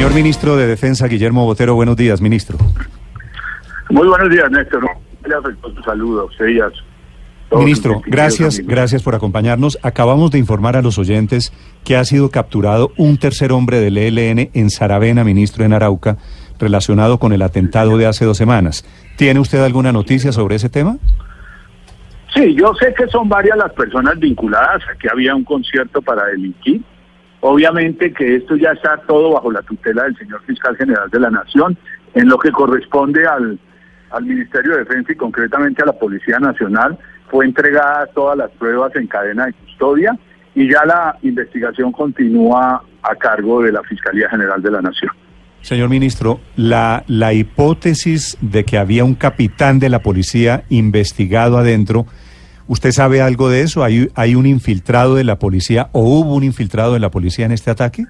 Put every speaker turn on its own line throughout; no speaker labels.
Señor ministro de Defensa, Guillermo Botero, buenos días, ministro.
Muy buenos días, Néstor. Le afectó tu saludo a a
Ministro, gracias,
amigos.
gracias por acompañarnos. Acabamos de informar a los oyentes que ha sido capturado un tercer hombre del ELN en Saravena, ministro en Arauca, relacionado con el atentado de hace dos semanas. ¿Tiene usted alguna noticia sobre ese tema?
Sí, yo sé que son varias las personas vinculadas. Aquí había un concierto para delinquir. Obviamente que esto ya está todo bajo la tutela del señor fiscal general de la Nación, en lo que corresponde al, al Ministerio de Defensa y concretamente a la Policía Nacional. Fue entregada todas las pruebas en cadena de custodia y ya la investigación continúa a cargo de la Fiscalía General de la Nación.
Señor ministro, la, la hipótesis de que había un capitán de la policía investigado adentro, ¿usted sabe algo de eso? ¿Hay, ¿Hay un infiltrado de la policía o hubo un infiltrado de la policía en este ataque?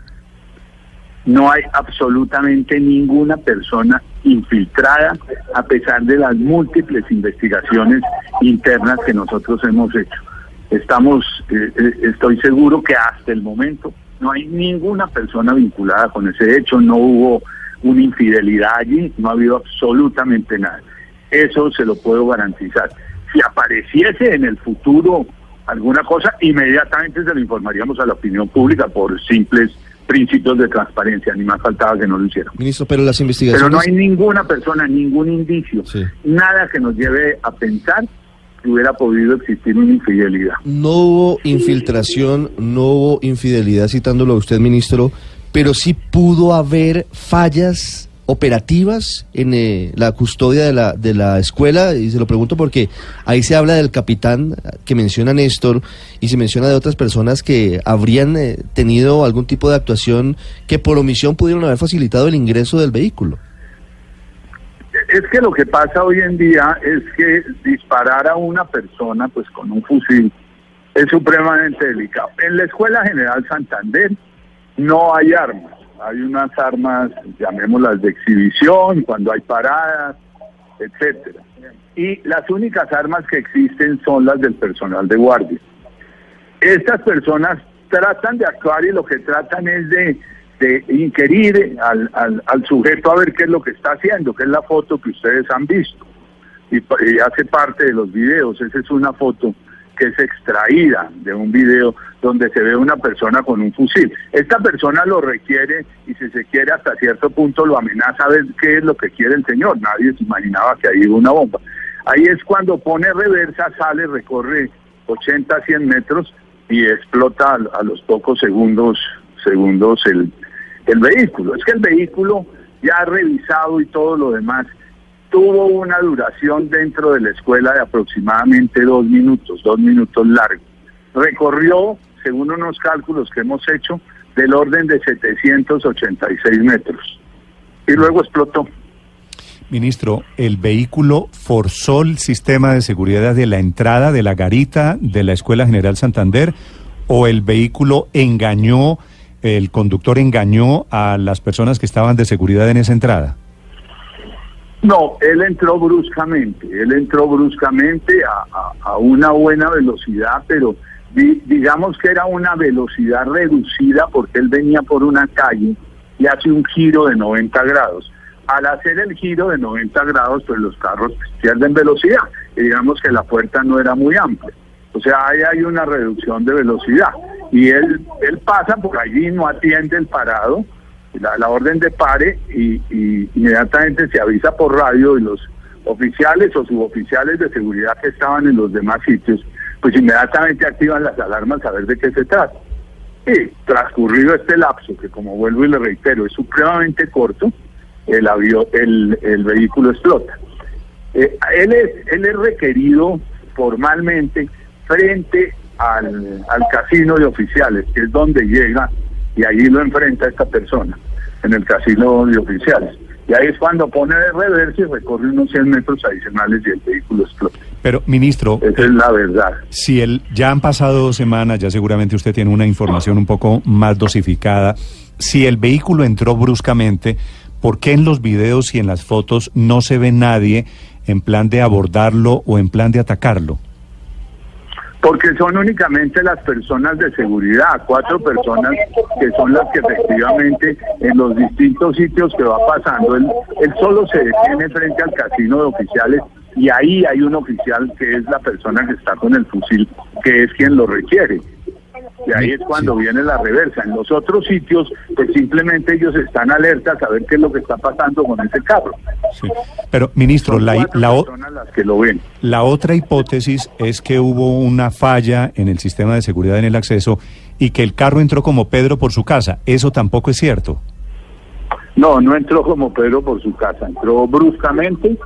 No hay absolutamente ninguna persona infiltrada a pesar de las múltiples investigaciones internas que nosotros hemos hecho. Estamos, eh, eh, estoy seguro que hasta el momento no hay ninguna persona vinculada con ese hecho, no hubo una infidelidad allí, no ha habido absolutamente nada. Eso se lo puedo garantizar. Si apareciese en el futuro alguna cosa, inmediatamente se lo informaríamos a la opinión pública por simples principios de transparencia, ni más faltaba que no lo hicieron.
Ministro, pero las investigaciones...
Pero no hay ninguna persona, ningún indicio,
Sí.
nada que nos lleve a pensar que hubiera podido existir una infidelidad.
No hubo infiltración, no hubo infidelidad, citándolo a usted, ministro, pero sí pudo haber fallas operativas en eh, la custodia de la, de la escuela, y se lo pregunto porque ahí se habla del capitán que menciona Néstor y se menciona de otras personas que habrían eh, tenido algún tipo de actuación que por omisión pudieron haber facilitado el ingreso del vehículo.
Es que lo que pasa hoy en día es que disparar a una persona pues con un fusil es supremamente delicado. En la Escuela General Santander no hay armas, hay unas armas, llamémoslas de exhibición, cuando hay paradas, etcétera. Y las únicas armas que existen son las del personal de guardia. Estas personas tratan de actuar y lo que tratan es de, de inquirir al, al, al sujeto a ver qué es lo que está haciendo, que es la foto que ustedes han visto. Y, hace parte de los videos. Esa es una foto que es extraída de un video donde se ve una persona con un fusil. Esta persona lo requiere y si se quiere hasta cierto punto lo amenaza a ver qué es lo que quiere el señor. Nadie se imaginaba que ahí iba una bomba. Ahí es cuando pone reversa, sale, recorre 80, 100 metros y explota a, los pocos segundos, segundos el, el vehículo. Es que el vehículo ya revisado y todo lo demás tuvo una duración dentro de la escuela de aproximadamente dos minutos, dos minutos largos. Recorrió, según unos cálculos que hemos hecho, del orden de 786 metros. Y luego explotó.
Ministro, ¿el vehículo forzó el sistema de seguridad de la entrada de la garita de la Escuela General Santander o el vehículo engañó, el conductor engañó a las personas que estaban de seguridad en esa entrada?
No, él entró bruscamente, él entró bruscamente a, a- una buena velocidad, pero di- digamos que era una velocidad reducida porque él venía por una calle y hace un giro de 90 grados. Al hacer el giro de 90 grados, pues los carros pierden velocidad. Y digamos que la puerta no era muy amplia. O sea, ahí hay una reducción de velocidad. Y él, él pasa por allí, no atiende el parado, la, orden de pare y, y inmediatamente se avisa por radio y los oficiales o suboficiales de seguridad que estaban en los demás sitios, pues inmediatamente activan las alarmas a ver de qué se trata. Y transcurrido este lapso, que como vuelvo y le reitero, es supremamente corto, el, avión, el, el vehículo explota. Eh, él, es, él es requerido formalmente frente al, al casino de oficiales, que es donde llega y allí lo enfrenta esta persona, en el casino de oficiales. Y ahí es cuando pone de reversa y recorre unos 100 metros adicionales y el vehículo explota.
Pero, ministro,
Esa es la verdad.
si el, ya han pasado dos semanas, ya seguramente usted tiene una información un poco más dosificada. Si el vehículo entró bruscamente, ¿por qué en los videos y en las fotos no se ve nadie en plan de abordarlo o en plan de atacarlo?
Porque son únicamente las personas de seguridad, cuatro personas que son las que efectivamente en los distintos sitios que va pasando, él, él solo se detiene frente al casino de oficiales y ahí hay un oficial que es la persona que está con el fusil, que es quien lo requiere. Y ahí es cuando viene la reversa. En los otros sitios, pues simplemente ellos están alertas a ver qué es lo que está pasando con ese carro.
Pero, ministro, la, la,
las que lo ven.
la otra hipótesis es que hubo una falla en el sistema de seguridad en el acceso y que el carro entró como Pedro por su casa. ¿Eso tampoco es cierto?
No, no entró como Pedro por su casa. Entró bruscamente,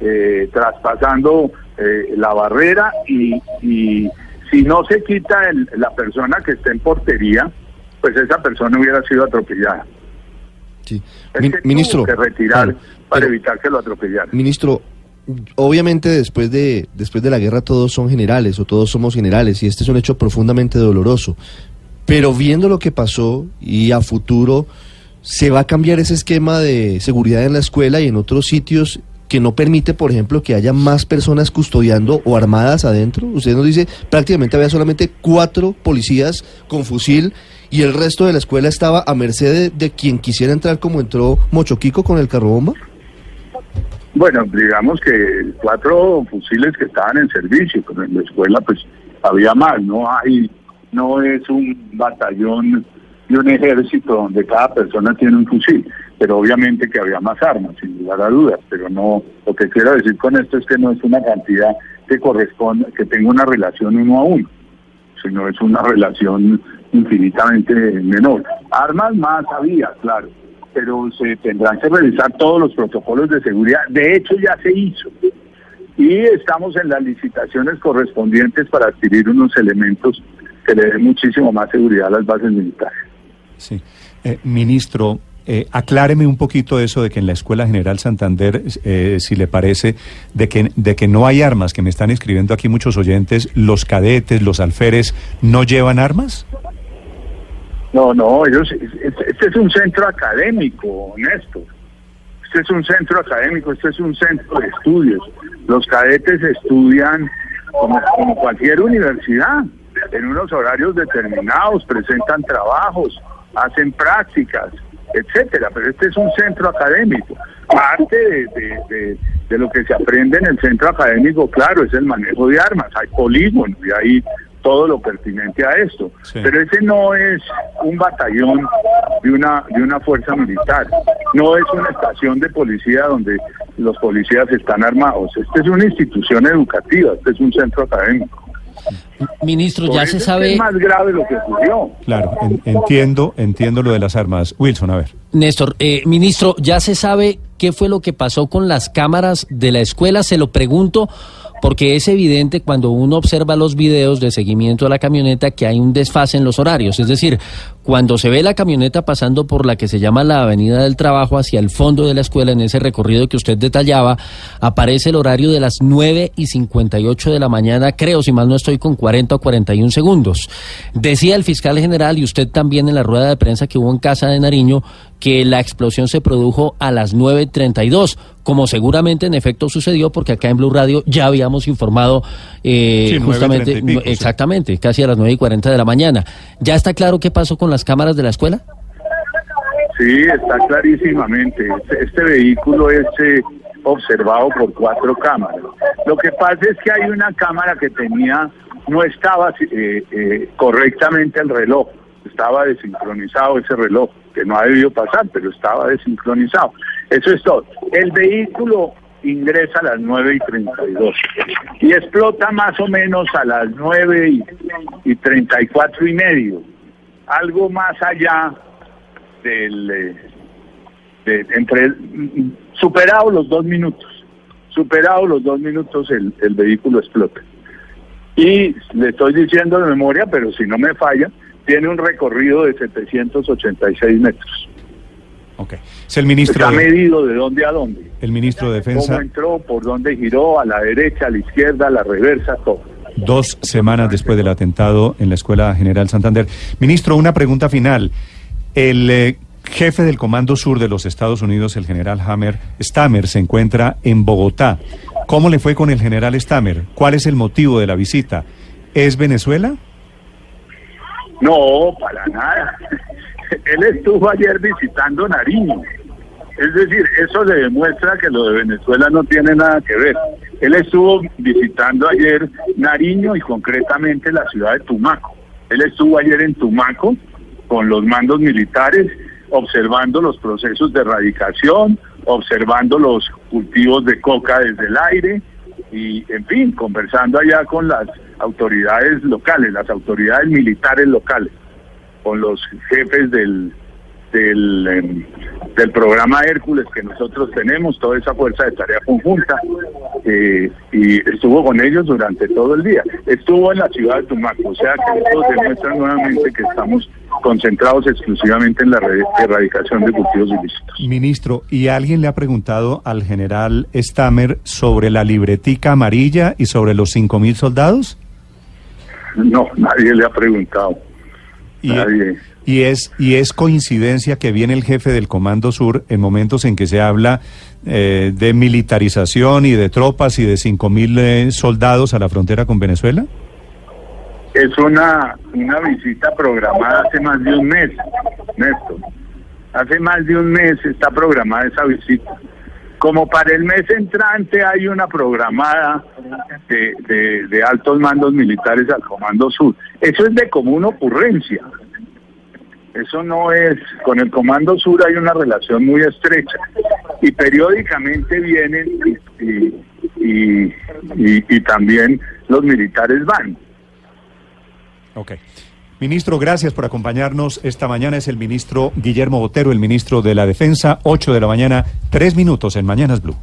eh, traspasando eh, la barrera y, y si no se quita la persona que está en portería, pues esa persona hubiera sido atropellada.
Sí. ministro,
que retirar para evitar que lo atropellaran.
Ministro, obviamente después de después de la guerra todos son generales o todos somos generales y este es un hecho profundamente doloroso. Pero viendo lo que pasó y a futuro se va a cambiar ese esquema de seguridad en la escuela y en otros sitios que no permite, por ejemplo, que haya más personas custodiando o armadas adentro? Usted nos dice, prácticamente había solamente cuatro policías con fusil y el resto de la escuela estaba a merced de, quien quisiera entrar como entró Mochoquico con el carro bomba.
Bueno, digamos que cuatro fusiles que estaban en servicio, pero en la escuela pues había más, no hay, no es un batallón y un ejército donde cada persona tiene un fusil pero obviamente que había más armas, sin lugar a dudas, pero no, lo que quiero decir con esto es que no es una cantidad que corresponde, que tenga una relación uno a uno, sino es una relación infinitamente menor. Armas más había, claro, pero se tendrán que revisar todos los protocolos de seguridad. De hecho, ya se hizo. Y estamos en las licitaciones correspondientes para adquirir unos elementos que le den muchísimo más seguridad a las bases militares.
Sí. Eh, ministro, eh, acláreme un poquito eso de que en la Escuela General Santander, eh, si le parece, de que, de que no hay armas, que me están escribiendo aquí muchos oyentes, los cadetes, los alferes, ¿no llevan armas?
No, no, ellos, este es un centro académico, Néstor. Este es un centro académico, este es un centro de estudios. Los cadetes estudian como cualquier universidad, en unos horarios determinados, presentan trabajos, hacen prácticas etcétera, pero este es un centro académico. Parte de, de, lo que se aprende en el centro académico, claro, es el manejo de armas, hay polígonos y hay todo lo pertinente a esto. Pero ese no es un batallón de una, de una fuerza militar, no es una estación de policía donde los policías están armados, esta es una institución educativa, este es un centro académico.
Ministro, ya se sabe...
Es más grave lo que ocurrió.
Claro, entiendo, entiendo lo de las armas. Wilson, a ver.
Néstor, eh, ministro, ya se sabe qué fue lo que pasó con las cámaras de la escuela. Se lo pregunto porque es evidente cuando uno observa los videos de seguimiento de la camioneta que hay un desfase en los horarios. Es decir, cuando se ve la camioneta pasando por la que se llama la Avenida del Trabajo hacia el fondo de la escuela, en ese recorrido que usted detallaba, aparece el horario de las 9 y 58 de la mañana, creo, si mal no estoy, con 40 o 41 segundos. Decía el fiscal general y usted también en la rueda de prensa que hubo en Casa de Nariño que la explosión se produjo a las 9.32, como seguramente en efecto sucedió, porque acá en Blue Radio ya habíamos informado eh, justamente, exactamente, casi a las 9.40 de la mañana. ¿Ya está claro qué pasó con las cámaras de la escuela?
Sí, está clarísimamente. Este, este vehículo es eh, observado por cuatro cámaras. Lo que pasa es que hay una cámara que tenía, no estaba eh, correctamente el reloj, estaba desincronizado ese reloj que no ha debido pasar, pero estaba desincronizado. Eso es todo. El vehículo ingresa a las 9 y 32 y explota más o menos a las 9 y, y 34 y medio, algo más allá del, eh, de, entre, superado los dos minutos, superado los dos minutos el, el vehículo explota. Y le estoy diciendo de memoria, pero si no me falla, tiene un recorrido de 786 metros.
Ok. Es el ministro.
Está medido de dónde a dónde.
El ministro de Defensa.
Cómo entró, por dónde giró, a la derecha, a la izquierda, a la reversa, todo.
Dos semanas después del atentado en la Escuela General Santander. Ministro, una pregunta final. El eh, jefe del Comando Sur de los Estados Unidos, el general Hammer, Stammer, se encuentra en Bogotá. ¿Cómo le fue con el general Stammer? ¿Cuál es el motivo de la visita? es Venezuela?
No, para nada. Él estuvo ayer visitando Nariño. Es decir, eso le demuestra que lo de Venezuela no tiene nada que ver. Él estuvo visitando ayer Nariño y concretamente la ciudad de Tumaco. Él estuvo ayer en Tumaco con los mandos militares, observando los procesos de erradicación, observando los cultivos de coca desde el aire y, en fin, conversando allá con las autoridades locales, las autoridades militares locales, con los jefes del, del, em, del programa Hércules que nosotros tenemos, toda esa fuerza de tarea conjunta, eh, y estuvo con ellos durante todo el día. Estuvo en la ciudad de Tumaco, o sea que esto demuestra nuevamente que estamos concentrados exclusivamente en la erradicación de cultivos ilícitos.
Ministro, ¿y alguien le ha preguntado al general Stamer sobre la libretica amarilla y sobre los cinco mil soldados?
No, nadie le ha preguntado. nadie.
Y es, y es coincidencia que viene el jefe del Comando Sur en momentos en que se habla eh, de militarización y de tropas y de cinco mil eh, soldados a la frontera con Venezuela.
Es una, una visita programada hace más de un mes, Néstor. Hace más de un mes está programada esa visita. Como para el mes entrante hay una programada de, de, de altos mandos militares al Comando Sur. Eso es de común ocurrencia. Eso no es, con el Comando Sur hay una relación muy estrecha y periódicamente vienen y, y, también los militares van.
Ok. Ministro, gracias por acompañarnos. Esta mañana es el ministro Guillermo Botero, el ministro de la Defensa, 8 de la mañana, tres minutos en Mañanas Blue.